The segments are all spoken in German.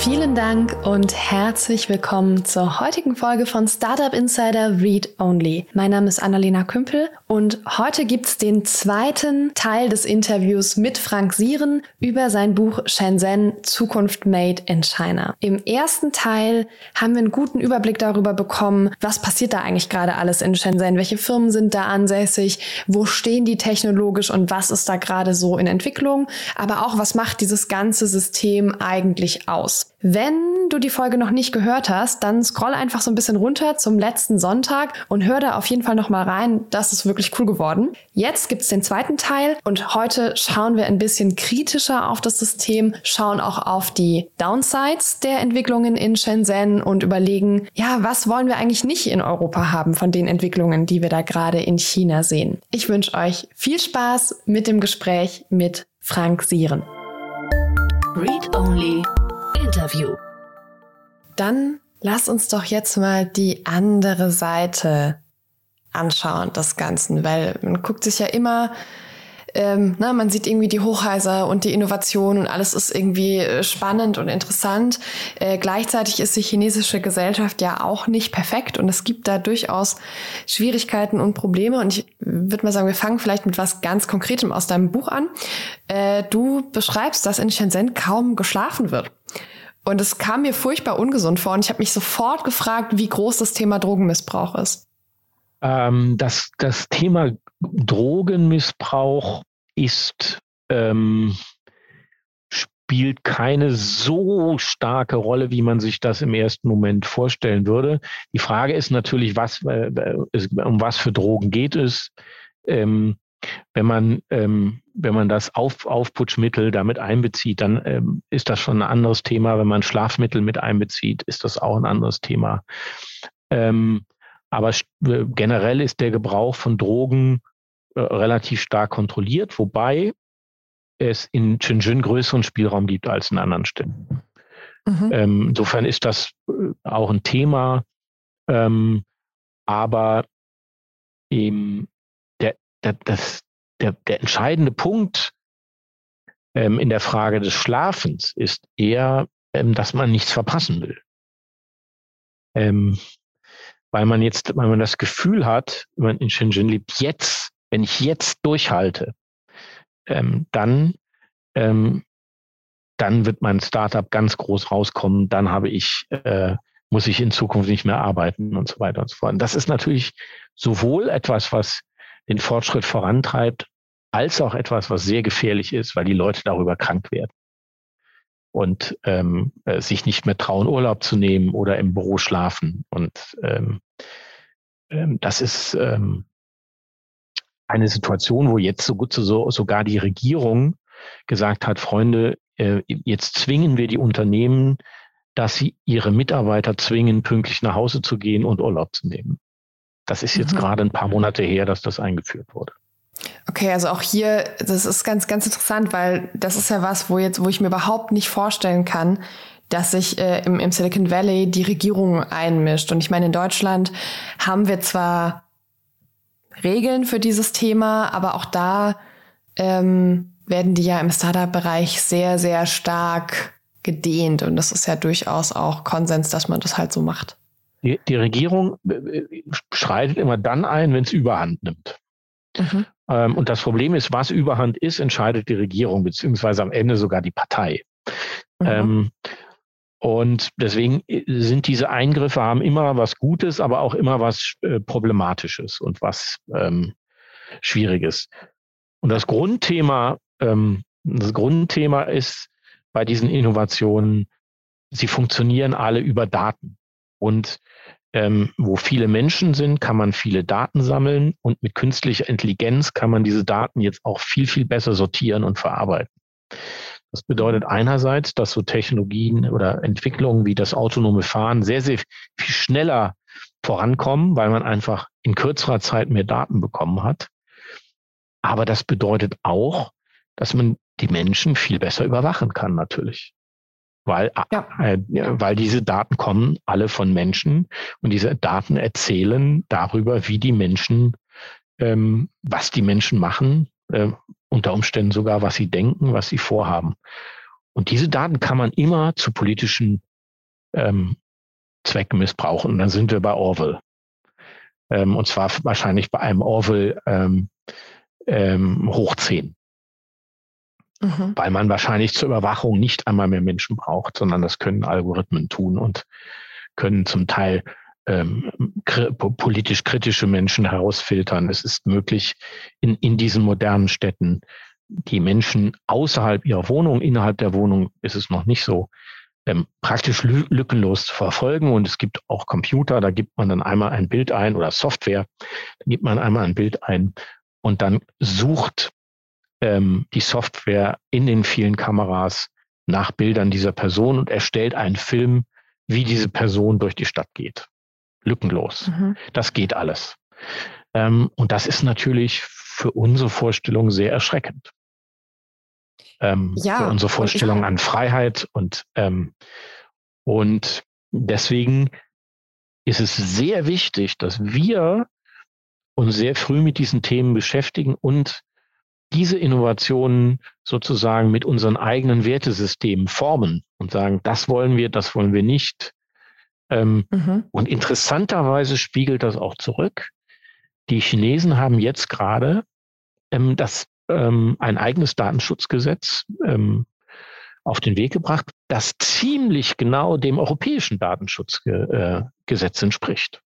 Vielen Dank und herzlich willkommen zur heutigen Folge von Startup Insider Read Only. Mein Name ist Annalena Kümpel und heute gibt's den zweiten Teil des Interviews mit Frank Sieren über sein Buch Shenzhen Zukunft Made in China. Im ersten Teil haben wir einen guten Überblick darüber bekommen, was passiert da eigentlich gerade alles in Shenzhen, welche Firmen sind da ansässig, wo stehen die technologisch und was ist da gerade so in Entwicklung, aber auch was macht dieses ganze System eigentlich aus. Wenn du die Folge noch nicht gehört hast, dann scroll einfach so ein bisschen runter zum letzten Sonntag und hör da auf jeden Fall noch mal rein. Das ist wirklich cool geworden. Jetzt gibt's den zweiten Teil und heute schauen wir ein bisschen kritischer auf das System, schauen auch auf die Downsides der Entwicklungen in Shenzhen und überlegen, ja, was wollen wir eigentlich nicht in Europa haben von den Entwicklungen, die wir da gerade in China sehen. Ich wünsche euch viel Spaß mit dem Gespräch mit Frank Sieren. Read Only Interview. Dann lass uns doch jetzt mal die andere Seite anschauen des Ganzen, weil man guckt sich ja immer, ähm, na, man sieht irgendwie die Hochhäuser und die Innovation und alles ist irgendwie äh, spannend und interessant. Äh, gleichzeitig ist die chinesische Gesellschaft ja auch nicht perfekt und es gibt da durchaus Schwierigkeiten und Probleme. Und ich würde mal sagen, wir fangen vielleicht mit was ganz Konkretem aus deinem Buch an. Äh, du beschreibst, dass in Shenzhen kaum geschlafen wird. Und es kam mir furchtbar ungesund vor und ich habe mich sofort gefragt, wie groß das Thema Drogenmissbrauch ist. Ähm, das, das Thema Drogenmissbrauch ist, ähm, spielt keine so starke Rolle, wie man sich das im ersten Moment vorstellen würde. Die Frage ist natürlich, was, äh, um was für Drogen geht es? Ähm, wenn man, ähm, wenn man das Auf, Aufputschmittel damit einbezieht, dann ähm, ist das schon ein anderes Thema. Wenn man Schlafmittel mit einbezieht, ist das auch ein anderes Thema. Ähm, aber äh, generell ist der Gebrauch von Drogen äh, relativ stark kontrolliert, wobei es in Shenzhen größeren Spielraum gibt als in anderen Städten. Mhm. Ähm, insofern ist das äh, auch ein Thema. Ähm, aber der, das, der, der entscheidende Punkt ähm, in der Frage des Schlafens ist eher, ähm, dass man nichts verpassen will. Ähm, weil man jetzt, weil man das Gefühl hat, wenn man in Shenzhen lebt, jetzt, wenn ich jetzt durchhalte, ähm, dann, ähm, dann wird mein Startup ganz groß rauskommen, dann habe ich, äh, muss ich in Zukunft nicht mehr arbeiten und so weiter und so fort. Und das ist natürlich sowohl etwas, was den Fortschritt vorantreibt, als auch etwas, was sehr gefährlich ist, weil die Leute darüber krank werden und ähm, äh, sich nicht mehr trauen, Urlaub zu nehmen oder im Büro schlafen. Und ähm, ähm, das ist ähm, eine Situation, wo jetzt so gut so, sogar die Regierung gesagt hat, Freunde, äh, jetzt zwingen wir die Unternehmen, dass sie ihre Mitarbeiter zwingen, pünktlich nach Hause zu gehen und Urlaub zu nehmen. Das ist jetzt mhm. gerade ein paar Monate her, dass das eingeführt wurde. Okay, also auch hier, das ist ganz, ganz interessant, weil das ist ja was, wo jetzt, wo ich mir überhaupt nicht vorstellen kann, dass sich äh, im, im Silicon Valley die Regierung einmischt. Und ich meine, in Deutschland haben wir zwar Regeln für dieses Thema, aber auch da ähm, werden die ja im Startup-Bereich sehr, sehr stark gedehnt. Und das ist ja durchaus auch Konsens, dass man das halt so macht. Die, die Regierung äh, äh, schreitet immer dann ein, wenn es Überhand nimmt. Mhm. Ähm, und das Problem ist, was Überhand ist, entscheidet die Regierung, beziehungsweise am Ende sogar die Partei. Mhm. Ähm, und deswegen äh, sind diese Eingriffe haben immer was Gutes, aber auch immer was äh, Problematisches und was ähm, Schwieriges. Und das Grundthema, ähm, das Grundthema ist bei diesen Innovationen, sie funktionieren alle über Daten. Und ähm, wo viele Menschen sind, kann man viele Daten sammeln und mit künstlicher Intelligenz kann man diese Daten jetzt auch viel, viel besser sortieren und verarbeiten. Das bedeutet einerseits, dass so Technologien oder Entwicklungen wie das autonome Fahren sehr, sehr viel schneller vorankommen, weil man einfach in kürzerer Zeit mehr Daten bekommen hat. Aber das bedeutet auch, dass man die Menschen viel besser überwachen kann, natürlich weil, ja. äh, weil diese Daten kommen alle von Menschen und diese Daten erzählen darüber, wie die Menschen, ähm, was die Menschen machen äh, unter Umständen sogar, was sie denken, was sie vorhaben. Und diese Daten kann man immer zu politischen ähm, Zwecken missbrauchen. Und dann sind wir bei Orwell. Ähm, und zwar wahrscheinlich bei einem Orwell ähm, ähm, hoch 10. Mhm. Weil man wahrscheinlich zur Überwachung nicht einmal mehr Menschen braucht, sondern das können Algorithmen tun und können zum Teil ähm, politisch kritische Menschen herausfiltern. Es ist möglich, in, in diesen modernen Städten die Menschen außerhalb ihrer Wohnung, innerhalb der Wohnung ist es noch nicht so, ähm, praktisch lückenlos zu verfolgen. Und es gibt auch Computer, da gibt man dann einmal ein Bild ein oder Software, da gibt man einmal ein Bild ein und dann sucht ähm, die Software in den vielen Kameras nach Bildern dieser Person und erstellt einen Film, wie diese Person durch die Stadt geht. Lückenlos. Mhm. Das geht alles. Ähm, und das ist natürlich für unsere Vorstellung sehr erschreckend. Ähm, ja, für unsere Vorstellung an Freiheit und, ähm, und deswegen ist es sehr wichtig, dass wir uns sehr früh mit diesen Themen beschäftigen und diese Innovationen sozusagen mit unseren eigenen Wertesystemen formen und sagen, das wollen wir, das wollen wir nicht. Ähm, mhm. Und interessanterweise spiegelt das auch zurück. Die Chinesen haben jetzt gerade ähm, das, ähm, ein eigenes Datenschutzgesetz ähm, auf den Weg gebracht, das ziemlich genau dem europäischen Datenschutzgesetz äh, entspricht.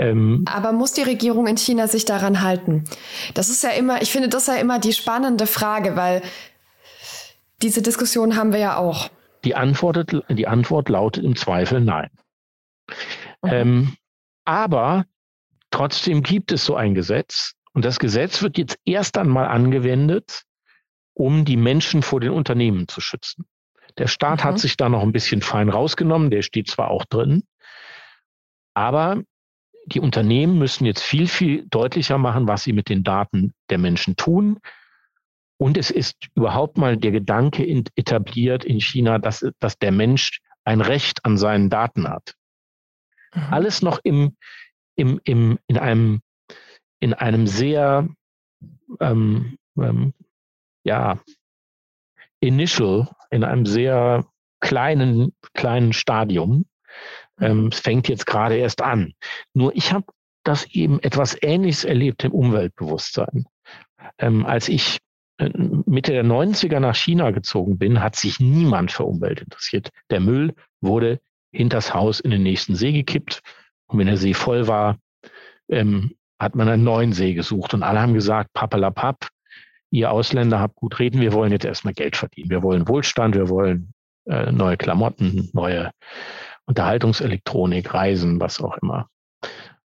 Ähm, Aber muss die Regierung in China sich daran halten? Das ist ja immer, ich finde das ja immer die spannende Frage, weil diese Diskussion haben wir ja auch. Die Antwort, die Antwort lautet im Zweifel nein. Mhm. Ähm, aber trotzdem gibt es so ein Gesetz und das Gesetz wird jetzt erst einmal angewendet, um die Menschen vor den Unternehmen zu schützen. Der Staat mhm. hat sich da noch ein bisschen fein rausgenommen, der steht zwar auch drin, aber die Unternehmen müssen jetzt viel, viel deutlicher machen, was sie mit den Daten der Menschen tun. Und es ist überhaupt mal der Gedanke etabliert in China, dass, dass der Mensch ein Recht an seinen Daten hat. Mhm. Alles noch im, im, im, in, einem, in einem sehr, ähm, ähm, ja, initial, in einem sehr kleinen, kleinen Stadium. Ähm, es fängt jetzt gerade erst an. Nur ich habe das eben etwas Ähnliches erlebt im Umweltbewusstsein. Ähm, als ich äh, Mitte der 90er nach China gezogen bin, hat sich niemand für Umwelt interessiert. Der Müll wurde hinters Haus in den nächsten See gekippt. Und wenn der See voll war, ähm, hat man einen neuen See gesucht. Und alle haben gesagt, pappelapapp, ihr Ausländer habt gut reden, wir wollen jetzt erstmal Geld verdienen. Wir wollen Wohlstand, wir wollen äh, neue Klamotten, neue Unterhaltungselektronik, Reisen, was auch immer.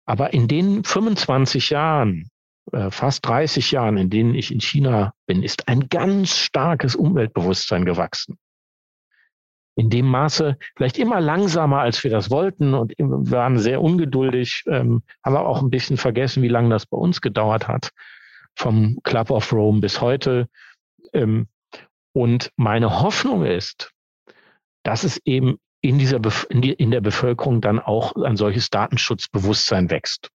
Aber in den 25 Jahren, äh, fast 30 Jahren, in denen ich in China bin, ist ein ganz starkes Umweltbewusstsein gewachsen. In dem Maße, vielleicht immer langsamer, als wir das wollten und waren sehr ungeduldig, ähm, haben wir auch ein bisschen vergessen, wie lange das bei uns gedauert hat, vom Club of Rome bis heute. Ähm, und meine Hoffnung ist, dass es eben in, dieser in, die, in der Bevölkerung dann auch ein solches Datenschutzbewusstsein wächst.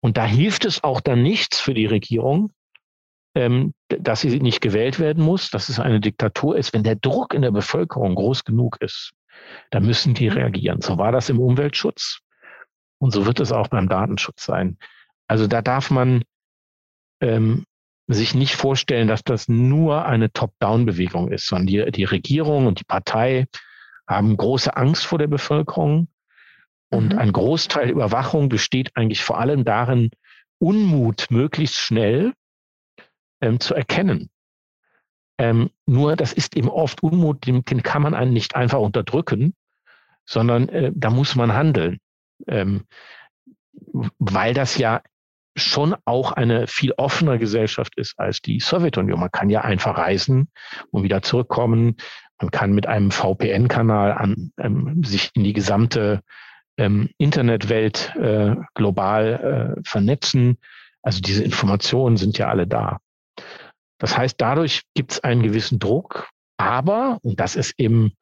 Und da hilft es auch dann nichts für die Regierung, ähm, dass sie nicht gewählt werden muss, dass es eine Diktatur ist. Wenn der Druck in der Bevölkerung groß genug ist, dann müssen die reagieren. So war das im Umweltschutz und so wird es auch beim Datenschutz sein. Also da darf man ähm, sich nicht vorstellen, dass das nur eine Top-Down-Bewegung ist, sondern die, die Regierung und die Partei haben große Angst vor der Bevölkerung. Und mhm. ein Großteil der Überwachung besteht eigentlich vor allem darin, Unmut möglichst schnell ähm, zu erkennen. Ähm, nur das ist eben oft Unmut, den, den, kann man einen nicht einfach unterdrücken, sondern äh, da muss man handeln. Ähm, weil das ja schon auch eine viel offener Gesellschaft ist als die Sowjetunion. Man kann ja einfach reisen und wieder zurückkommen. Man kann mit einem VPN-Kanal an, ähm, sich in die gesamte ähm, Internetwelt äh, global äh, vernetzen. Also diese Informationen sind ja alle da. Das heißt, dadurch gibt es einen gewissen Druck, aber, und das ist eben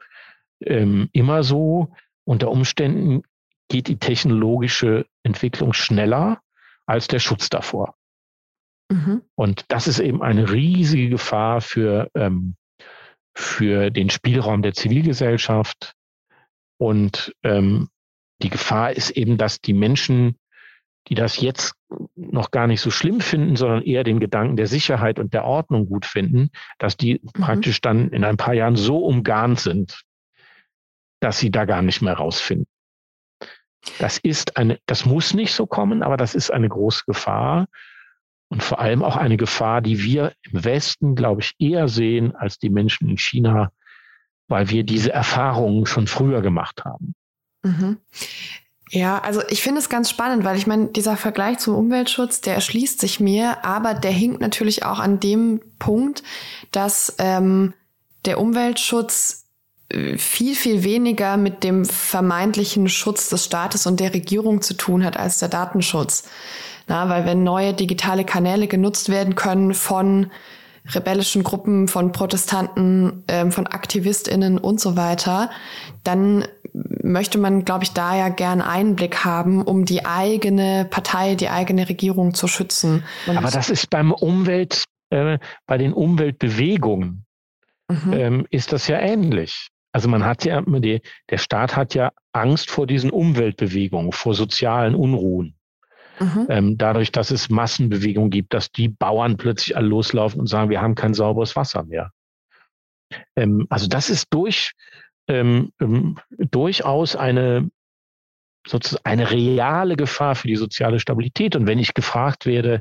ähm, immer so, unter Umständen geht die technologische Entwicklung schneller als der Schutz davor. Mhm. Und das ist eben eine riesige Gefahr für, ähm, für den Spielraum der Zivilgesellschaft. Und ähm, die Gefahr ist eben, dass die Menschen, die das jetzt noch gar nicht so schlimm finden, sondern eher den Gedanken der Sicherheit und der Ordnung gut finden, dass die mhm. praktisch dann in ein paar Jahren so umgarnt sind, dass sie da gar nicht mehr rausfinden. Das ist eine, das muss nicht so kommen, aber das ist eine große Gefahr und vor allem auch eine Gefahr, die wir im Westen, glaube ich, eher sehen als die Menschen in China, weil wir diese Erfahrungen schon früher gemacht haben. Mhm. Ja, also ich finde es ganz spannend, weil ich meine, dieser Vergleich zum Umweltschutz, der erschließt sich mir, aber der hinkt natürlich auch an dem Punkt, dass ähm, der Umweltschutz äh, viel, viel weniger mit dem vermeintlichen Schutz des Staates und der Regierung zu tun hat als der Datenschutz. Na, weil wenn neue digitale Kanäle genutzt werden können von rebellischen Gruppen, von Protestanten, ähm, von AktivistInnen und so weiter, dann möchte man, glaube ich, da ja gern Einblick haben, um die eigene Partei, die eigene Regierung zu schützen. Und Aber das ist beim Umwelt, äh, bei den Umweltbewegungen mhm. ähm, ist das ja ähnlich. Also man hat ja, die, der Staat hat ja Angst vor diesen Umweltbewegungen, vor sozialen Unruhen. Ähm, dadurch, dass es Massenbewegungen gibt, dass die Bauern plötzlich alle loslaufen und sagen, wir haben kein sauberes Wasser mehr. Ähm, also das ist durch, ähm, ähm, durchaus eine, sozusagen eine reale Gefahr für die soziale Stabilität. Und wenn ich gefragt werde,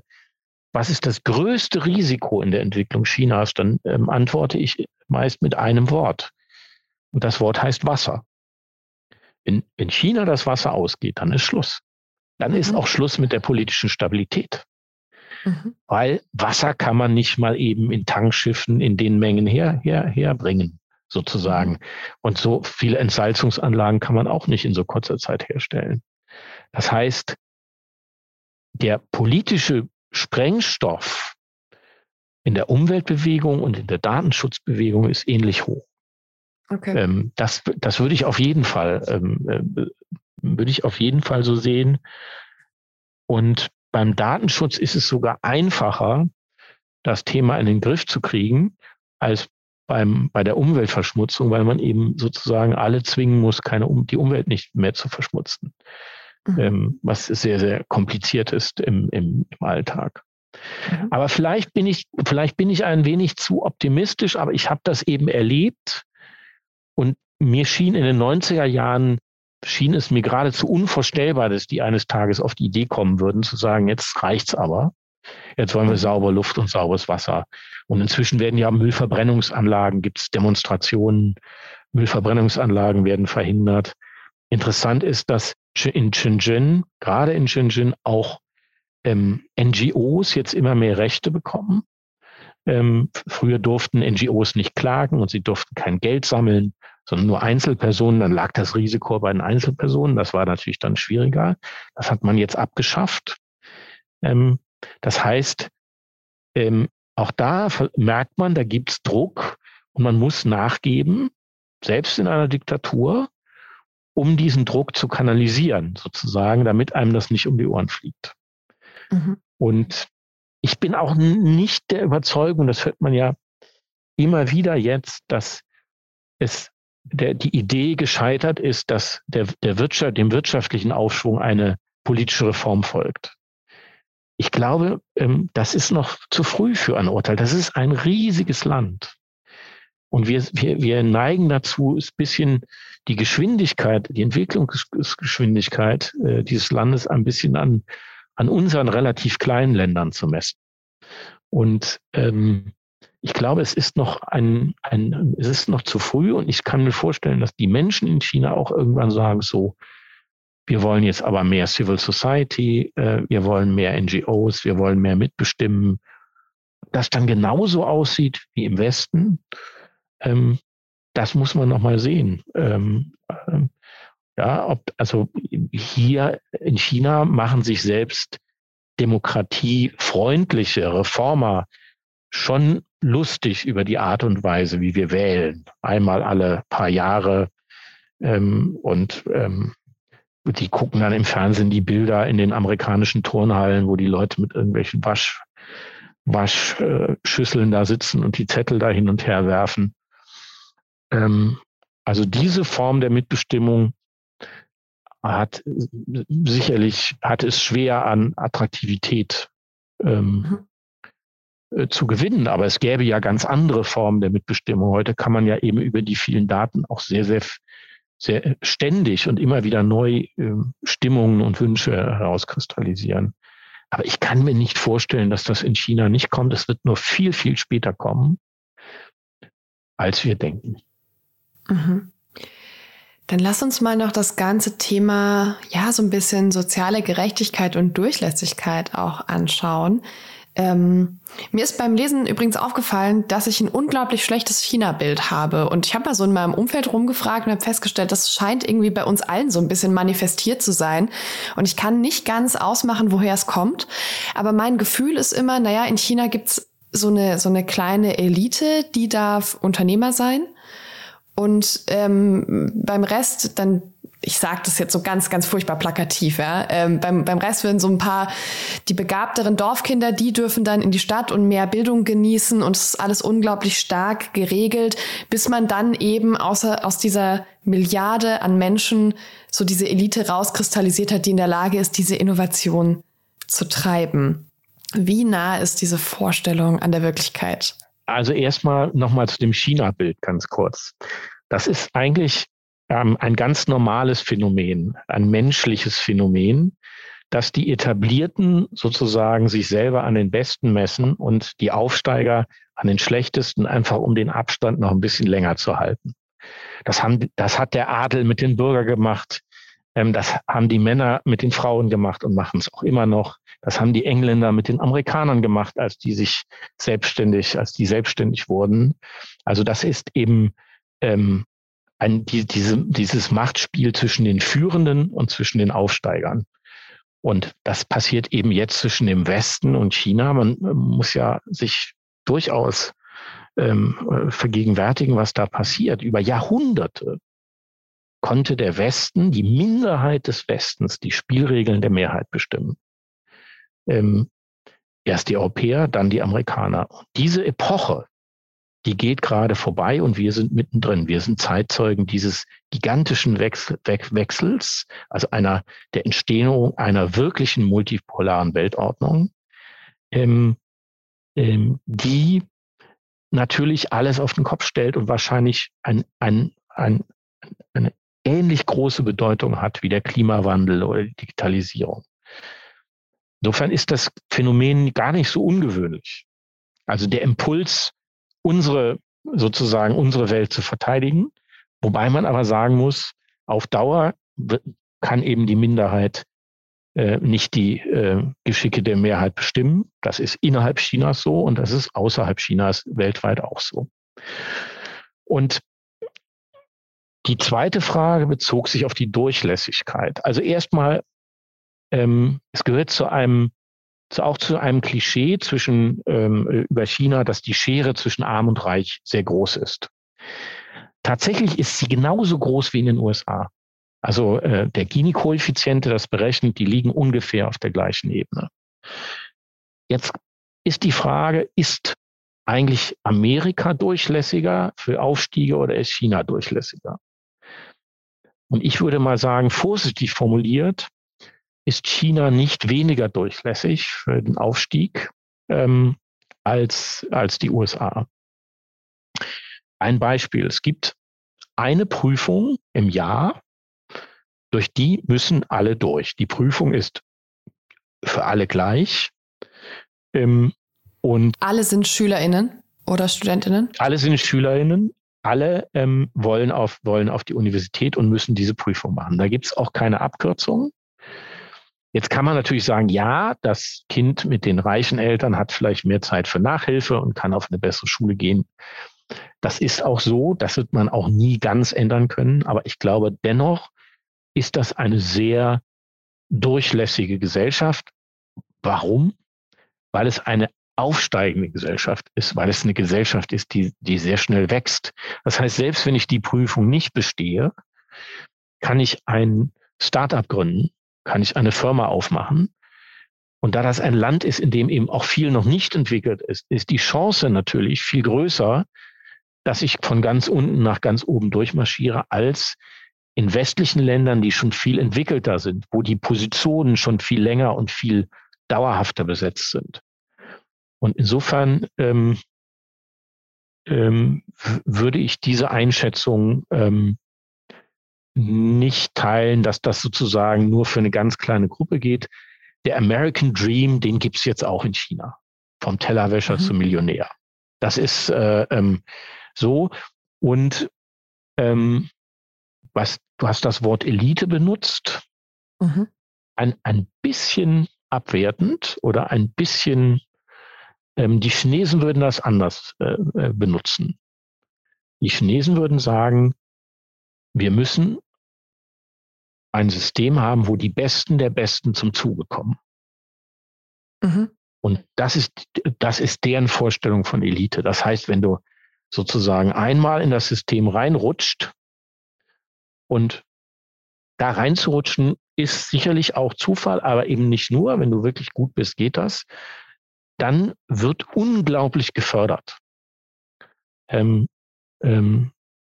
was ist das größte Risiko in der Entwicklung Chinas, dann ähm, antworte ich meist mit einem Wort. Und das Wort heißt Wasser. Wenn, wenn China das Wasser ausgeht, dann ist Schluss dann ist mhm. auch Schluss mit der politischen Stabilität. Mhm. Weil Wasser kann man nicht mal eben in Tankschiffen in den Mengen her, her, herbringen, sozusagen. Mhm. Und so viele Entsalzungsanlagen kann man auch nicht in so kurzer Zeit herstellen. Das heißt, der politische Sprengstoff in der Umweltbewegung und in der Datenschutzbewegung ist ähnlich hoch. Okay. Ähm, das, das würde ich auf jeden Fall ähm, äh, würde ich auf jeden Fall so sehen. Und beim Datenschutz ist es sogar einfacher, das Thema in den Griff zu kriegen, als beim, bei der Umweltverschmutzung, weil man eben sozusagen alle zwingen muss, keine, die Umwelt nicht mehr zu verschmutzen. Mhm. Ähm, was sehr, sehr kompliziert ist im, im, im Alltag. Mhm. Aber vielleicht bin ich, vielleicht bin ich ein wenig zu optimistisch, aber ich habe das eben erlebt und mir schien in den 90er Jahren schien es mir geradezu unvorstellbar, dass die eines Tages auf die Idee kommen würden, zu sagen, jetzt reicht's aber. Jetzt wollen wir mhm. saubere Luft und sauberes Wasser. Und inzwischen werden ja Müllverbrennungsanlagen, gibt es Demonstrationen, Müllverbrennungsanlagen werden verhindert. Interessant ist, dass in Shenzhen, gerade in Shenzhen, auch ähm, NGOs jetzt immer mehr Rechte bekommen. Ähm, früher durften NGOs nicht klagen und sie durften kein Geld sammeln sondern nur Einzelpersonen, dann lag das Risiko bei den Einzelpersonen. Das war natürlich dann schwieriger. Das hat man jetzt abgeschafft. Ähm, das heißt, ähm, auch da merkt man, da gibt es Druck und man muss nachgeben, selbst in einer Diktatur, um diesen Druck zu kanalisieren, sozusagen, damit einem das nicht um die Ohren fliegt. Mhm. Und ich bin auch nicht der Überzeugung, das hört man ja immer wieder jetzt, dass es der, die Idee gescheitert ist, dass der, der Wirtschaft, dem wirtschaftlichen Aufschwung eine politische Reform folgt. Ich glaube, ähm, das ist noch zu früh für ein Urteil. Das ist ein riesiges Land. Und wir, wir, wir neigen dazu, ein bisschen die Geschwindigkeit, die Entwicklungsgeschwindigkeit äh, dieses Landes ein bisschen an, an unseren relativ kleinen Ländern zu messen. Und ähm, ich glaube, es ist noch ein, ein, es ist noch zu früh und ich kann mir vorstellen, dass die Menschen in China auch irgendwann sagen, so, wir wollen jetzt aber mehr Civil Society, äh, wir wollen mehr NGOs, wir wollen mehr mitbestimmen. Das dann genauso aussieht wie im Westen, ähm, das muss man noch mal sehen. Ähm, ähm, ja, ob, also hier in China machen sich selbst demokratiefreundliche Reformer schon lustig über die Art und Weise, wie wir wählen. Einmal alle paar Jahre ähm, und ähm, die gucken dann im Fernsehen die Bilder in den amerikanischen Turnhallen, wo die Leute mit irgendwelchen Wasch, Waschschüsseln da sitzen und die Zettel da hin und her werfen. Ähm, also diese Form der Mitbestimmung hat sicherlich hat es schwer an Attraktivität ähm, mhm. Äh, zu gewinnen. Aber es gäbe ja ganz andere Formen der Mitbestimmung. Heute kann man ja eben über die vielen Daten auch sehr, sehr, sehr ständig und immer wieder neu äh, Stimmungen und Wünsche herauskristallisieren. Aber ich kann mir nicht vorstellen, dass das in China nicht kommt. Es wird nur viel, viel später kommen, als wir denken. Mhm. Dann lass uns mal noch das ganze Thema, ja, so ein bisschen soziale Gerechtigkeit und Durchlässigkeit auch anschauen. Ähm, mir ist beim Lesen übrigens aufgefallen, dass ich ein unglaublich schlechtes China-Bild habe. Und ich habe mal so in meinem Umfeld rumgefragt und habe festgestellt, das scheint irgendwie bei uns allen so ein bisschen manifestiert zu sein. Und ich kann nicht ganz ausmachen, woher es kommt. Aber mein Gefühl ist immer, naja, in China gibt's so eine, so eine kleine Elite, die darf Unternehmer sein. Und ähm, beim Rest, dann, ich sage das jetzt so ganz, ganz furchtbar plakativ, ja. Ähm, beim, beim Rest werden so ein paar, die begabteren Dorfkinder, die dürfen dann in die Stadt und mehr Bildung genießen und es ist alles unglaublich stark geregelt, bis man dann eben außer, aus dieser Milliarde an Menschen so diese Elite rauskristallisiert hat, die in der Lage ist, diese Innovation zu treiben. Wie nah ist diese Vorstellung an der Wirklichkeit? Also erstmal nochmal zu dem China-Bild ganz kurz. Das ist eigentlich ähm, ein ganz normales Phänomen, ein menschliches Phänomen, dass die Etablierten sozusagen sich selber an den Besten messen und die Aufsteiger an den Schlechtesten, einfach um den Abstand noch ein bisschen länger zu halten. Das, haben, das hat der Adel mit den Bürgern gemacht. Ähm, das haben die Männer mit den Frauen gemacht und machen es auch immer noch. Das haben die Engländer mit den Amerikanern gemacht, als die sich selbstständig, als die selbstständig wurden. Also das ist eben ähm, ein, die, diese, dieses Machtspiel zwischen den Führenden und zwischen den Aufsteigern. Und das passiert eben jetzt zwischen dem Westen und China. Man muss ja sich durchaus ähm, vergegenwärtigen, was da passiert. Über Jahrhunderte konnte der Westen, die Minderheit des Westens, die Spielregeln der Mehrheit bestimmen. Ähm, erst die Europäer, dann die Amerikaner. diese Epoche, die geht gerade vorbei und wir sind mittendrin. Wir sind Zeitzeugen dieses gigantischen Wechsel, Wechsels, also einer der Entstehung einer wirklichen multipolaren Weltordnung, ähm, ähm, die natürlich alles auf den Kopf stellt und wahrscheinlich ein, ein, ein, eine ähnlich große Bedeutung hat wie der Klimawandel oder die Digitalisierung. Insofern ist das Phänomen gar nicht so ungewöhnlich. Also der Impuls, unsere, sozusagen unsere Welt zu verteidigen, wobei man aber sagen muss, auf Dauer kann eben die Minderheit äh, nicht die äh, Geschicke der Mehrheit bestimmen. Das ist innerhalb Chinas so und das ist außerhalb Chinas weltweit auch so. Und die zweite Frage bezog sich auf die Durchlässigkeit. Also erstmal ähm, es gehört zu einem, auch zu einem Klischee zwischen, ähm, über China, dass die Schere zwischen Arm und Reich sehr groß ist. Tatsächlich ist sie genauso groß wie in den USA. Also äh, der Gini-Koeffiziente, das berechnet, die liegen ungefähr auf der gleichen Ebene. Jetzt ist die Frage, ist eigentlich Amerika durchlässiger für Aufstiege oder ist China durchlässiger? Und ich würde mal sagen, vorsichtig formuliert, ist China nicht weniger durchlässig für den Aufstieg ähm, als, als die USA. Ein Beispiel. Es gibt eine Prüfung im Jahr, durch die müssen alle durch. Die Prüfung ist für alle gleich. Ähm, und alle sind SchülerInnen oder StudentInnen? Alle sind SchülerInnen. Alle ähm, wollen, auf, wollen auf die Universität und müssen diese Prüfung machen. Da gibt es auch keine Abkürzung. Jetzt kann man natürlich sagen, ja, das Kind mit den reichen Eltern hat vielleicht mehr Zeit für Nachhilfe und kann auf eine bessere Schule gehen. Das ist auch so, das wird man auch nie ganz ändern können, aber ich glaube dennoch ist das eine sehr durchlässige Gesellschaft. Warum? Weil es eine aufsteigende Gesellschaft ist, weil es eine Gesellschaft ist, die, die sehr schnell wächst. Das heißt, selbst wenn ich die Prüfung nicht bestehe, kann ich ein Startup gründen kann ich eine Firma aufmachen Und da das ein Land ist, in dem eben auch viel noch nicht entwickelt ist, ist die Chance natürlich viel größer, dass ich von ganz unten nach ganz oben durchmarschiere, als in westlichen Ländern, die schon viel entwickelter sind, wo die Positionen schon viel länger und viel dauerhafter besetzt sind. Und insofern ähm, ähm, würde ich diese Einschätzung ähm, nicht teilen, dass das sozusagen nur für eine ganz kleine Gruppe geht. Der American Dream, den gibt's jetzt auch in China. Vom Tellerwäscher mhm. zum Millionär. Das ist äh, ähm, so. Und ähm, was, du hast das Wort Elite benutzt. Mhm. Ein, ein bisschen abwertend oder ein bisschen, ähm, die Chinesen würden das anders äh, äh benutzen. Die Chinesen würden sagen, wir müssen ein System haben, wo die Besten der Besten zum Zuge kommen. Mhm. Und das ist, das ist deren Vorstellung von Elite. Das heißt, wenn du sozusagen einmal in das System reinrutscht und da reinzurutschen ist sicherlich auch Zufall, aber eben nicht nur. Wenn du wirklich gut bist, geht das. Dann wird unglaublich gefördert. Ähm, ähm,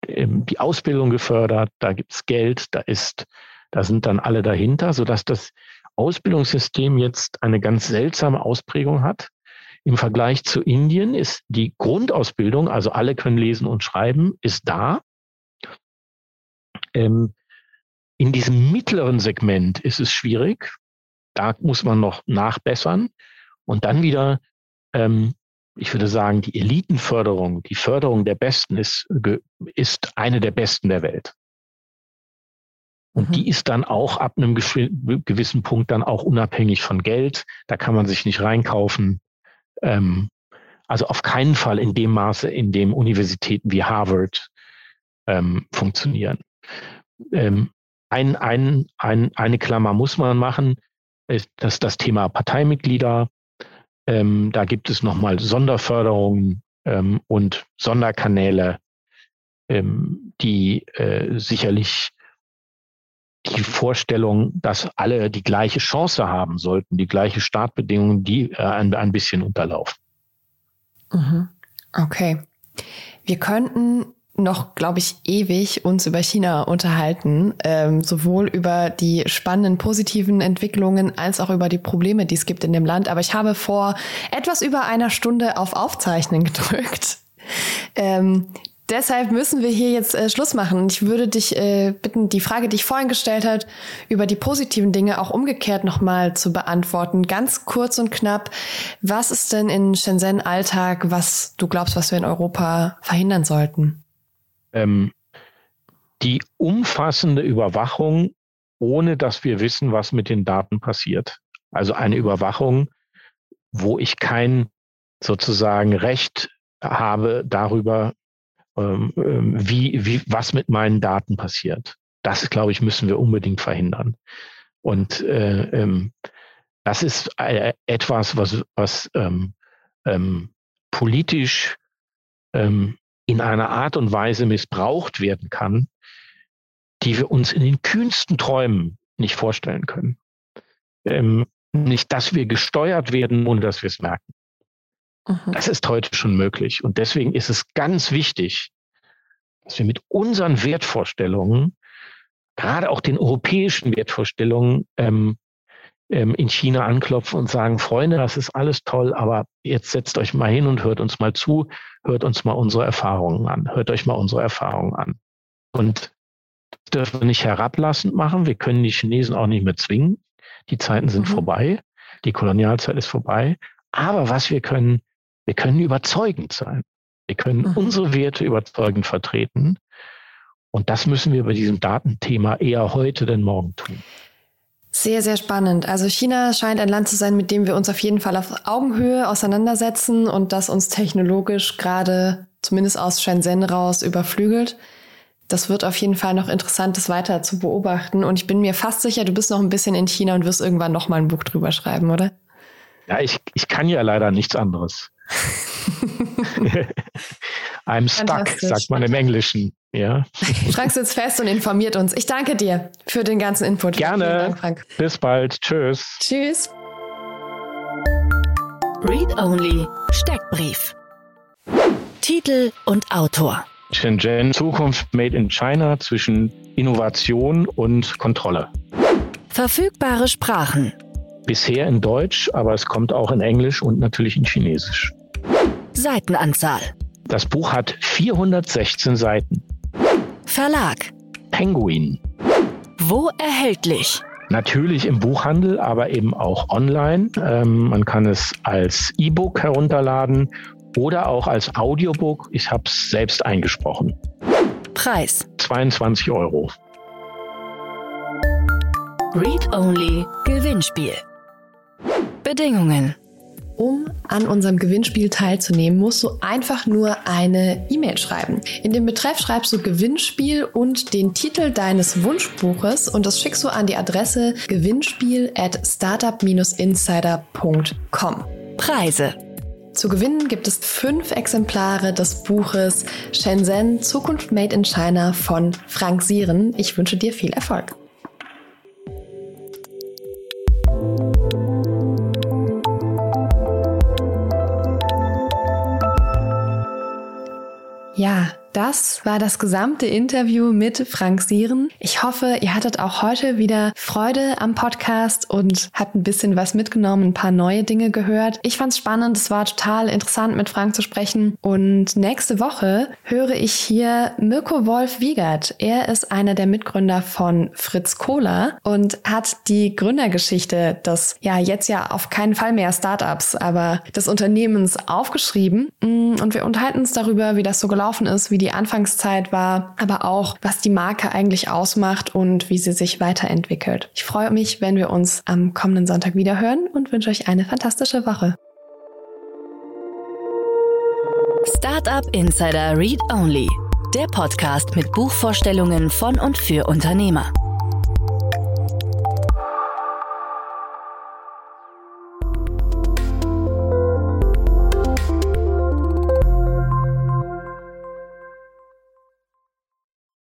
ähm die Ausbildung gefördert, da gibt's Geld, da ist da sind dann alle dahinter, sodass das Ausbildungssystem jetzt eine ganz seltsame Ausprägung hat. Im Vergleich zu Indien ist die Grundausbildung, also alle können lesen und schreiben, ist da. Ähm, in diesem mittleren Segment ist es schwierig. Da muss man noch nachbessern. Und dann wieder, ähm, ich würde sagen, die Elitenförderung, die Förderung der Besten ist, ist eine der besten der Welt. Und mhm. die ist dann auch ab einem gewissen Punkt dann auch unabhängig von Geld. Da kann man sich nicht reinkaufen. Ähm, also auf keinen Fall in dem Maße, in dem Universitäten wie Harvard ähm, funktionieren. Ähm, ein, ein, ein, eine Klammer muss man machen, ist das, das Thema Parteimitglieder. Ähm, da gibt es nochmal Sonderförderungen ähm, und Sonderkanäle, ähm, die äh, sicherlich die Vorstellung, dass alle die gleiche Chance haben sollten, die gleiche Startbedingungen, die äh, ein, ein bisschen unterlaufen. Mhm. Okay. Wir könnten noch, glaube ich, ewig uns über China unterhalten, ähm, sowohl über die spannenden positiven Entwicklungen als auch über die Probleme, die es gibt in dem Land. Aber ich habe vor etwas über einer Stunde auf Aufzeichnen gedrückt. Ähm, Deshalb müssen wir hier jetzt äh, Schluss machen. Ich würde dich äh, bitten, die Frage, die ich vorhin gestellt habe, über die positiven Dinge auch umgekehrt nochmal zu beantworten. Ganz kurz und knapp. Was ist denn in Shenzhen Alltag, was du glaubst, was wir in Europa verhindern sollten? Ähm, die umfassende Überwachung, ohne dass wir wissen, was mit den Daten passiert. Also eine Überwachung, wo ich kein sozusagen Recht habe darüber, ähm, ähm, wie, wie, was mit meinen Daten passiert. Das, glaube ich, müssen wir unbedingt verhindern. Und äh, ähm, das ist äh, etwas, was, was ähm, ähm, politisch in einer Art und Weise missbraucht werden kann, die wir uns in den kühnsten Träumen nicht vorstellen können. Nicht, dass wir gesteuert werden, ohne dass wir es merken. Mhm. Das ist heute schon möglich. Und deswegen ist es ganz wichtig, dass wir mit unseren Wertvorstellungen, gerade auch den europäischen Wertvorstellungen, ähm, ähm, in China anklopfen und sagen, Freunde, das ist alles toll, aber jetzt setzt euch mal hin und hört uns mal zu, hört uns mal unsere Erfahrungen an, hört euch mal unsere Erfahrungen an. Und das dürfen wir nicht herablassend machen. Wir können die Chinesen auch nicht mehr zwingen. Die Zeiten sind mhm. vorbei. Die Kolonialzeit ist vorbei. Aber was wir können, wir können überzeugend sein. Wir können mhm. unsere Werte überzeugend vertreten. Und das müssen wir bei diesem Datenthema eher heute denn morgen tun. Sehr, sehr spannend. Also China scheint ein Land zu sein, mit dem wir uns auf jeden Fall auf Augenhöhe auseinandersetzen und das uns technologisch gerade zumindest aus Shenzhen raus überflügelt. Das wird auf jeden Fall noch interessant, das weiter zu beobachten. Und ich bin mir fast sicher, du bist noch ein bisschen in China und wirst irgendwann noch mal ein Buch drüber schreiben, oder? Ja, ich, ich kann ja leider nichts anderes. I'm stuck, sagt man im Englischen. Ja. Frank sitzt fest und informiert uns. Ich danke dir für den ganzen Input. Gerne. Dank, Bis bald. Tschüss. Tschüss. Read Only Steckbrief. Titel und Autor. Shenzhen Zukunft Made in China zwischen Innovation und Kontrolle. Verfügbare Sprachen. Bisher in Deutsch, aber es kommt auch in Englisch und natürlich in Chinesisch. Seitenanzahl. Das Buch hat 416 Seiten. Verlag. Penguin. Wo erhältlich? Natürlich im Buchhandel, aber eben auch online. Ähm, man kann es als E-Book herunterladen oder auch als Audiobook. Ich habe es selbst eingesprochen. Preis. 22 Euro. Read Only Gewinnspiel. Bedingungen. Um an unserem Gewinnspiel teilzunehmen, musst du einfach nur eine E-Mail schreiben. In dem Betreff schreibst du Gewinnspiel und den Titel deines Wunschbuches und das schickst du an die Adresse gewinnspiel at startup-insider.com. Preise. Zu gewinnen gibt es fünf Exemplare des Buches Shenzhen Zukunft Made in China von Frank Sieren. Ich wünsche dir viel Erfolg. Ja, das war das gesamte Interview mit Frank Sieren. Ich hoffe, ihr hattet auch heute wieder Freude am Podcast und habt ein bisschen was mitgenommen, ein paar neue Dinge gehört. Ich fand's spannend, es war total interessant mit Frank zu sprechen und nächste Woche höre ich hier Mirko Wolf Wiegert. Er ist einer der Mitgründer von Fritz Cola und hat die Gründergeschichte des ja jetzt ja auf keinen Fall mehr Startups, aber des Unternehmens aufgeschrieben und wir unterhalten uns darüber, wie das so gelaufen ist, wie die die Anfangszeit war, aber auch, was die Marke eigentlich ausmacht und wie sie sich weiterentwickelt. Ich freue mich, wenn wir uns am kommenden Sonntag wieder hören und wünsche euch eine fantastische Woche. Startup Insider Read Only, der Podcast mit Buchvorstellungen von und für Unternehmer.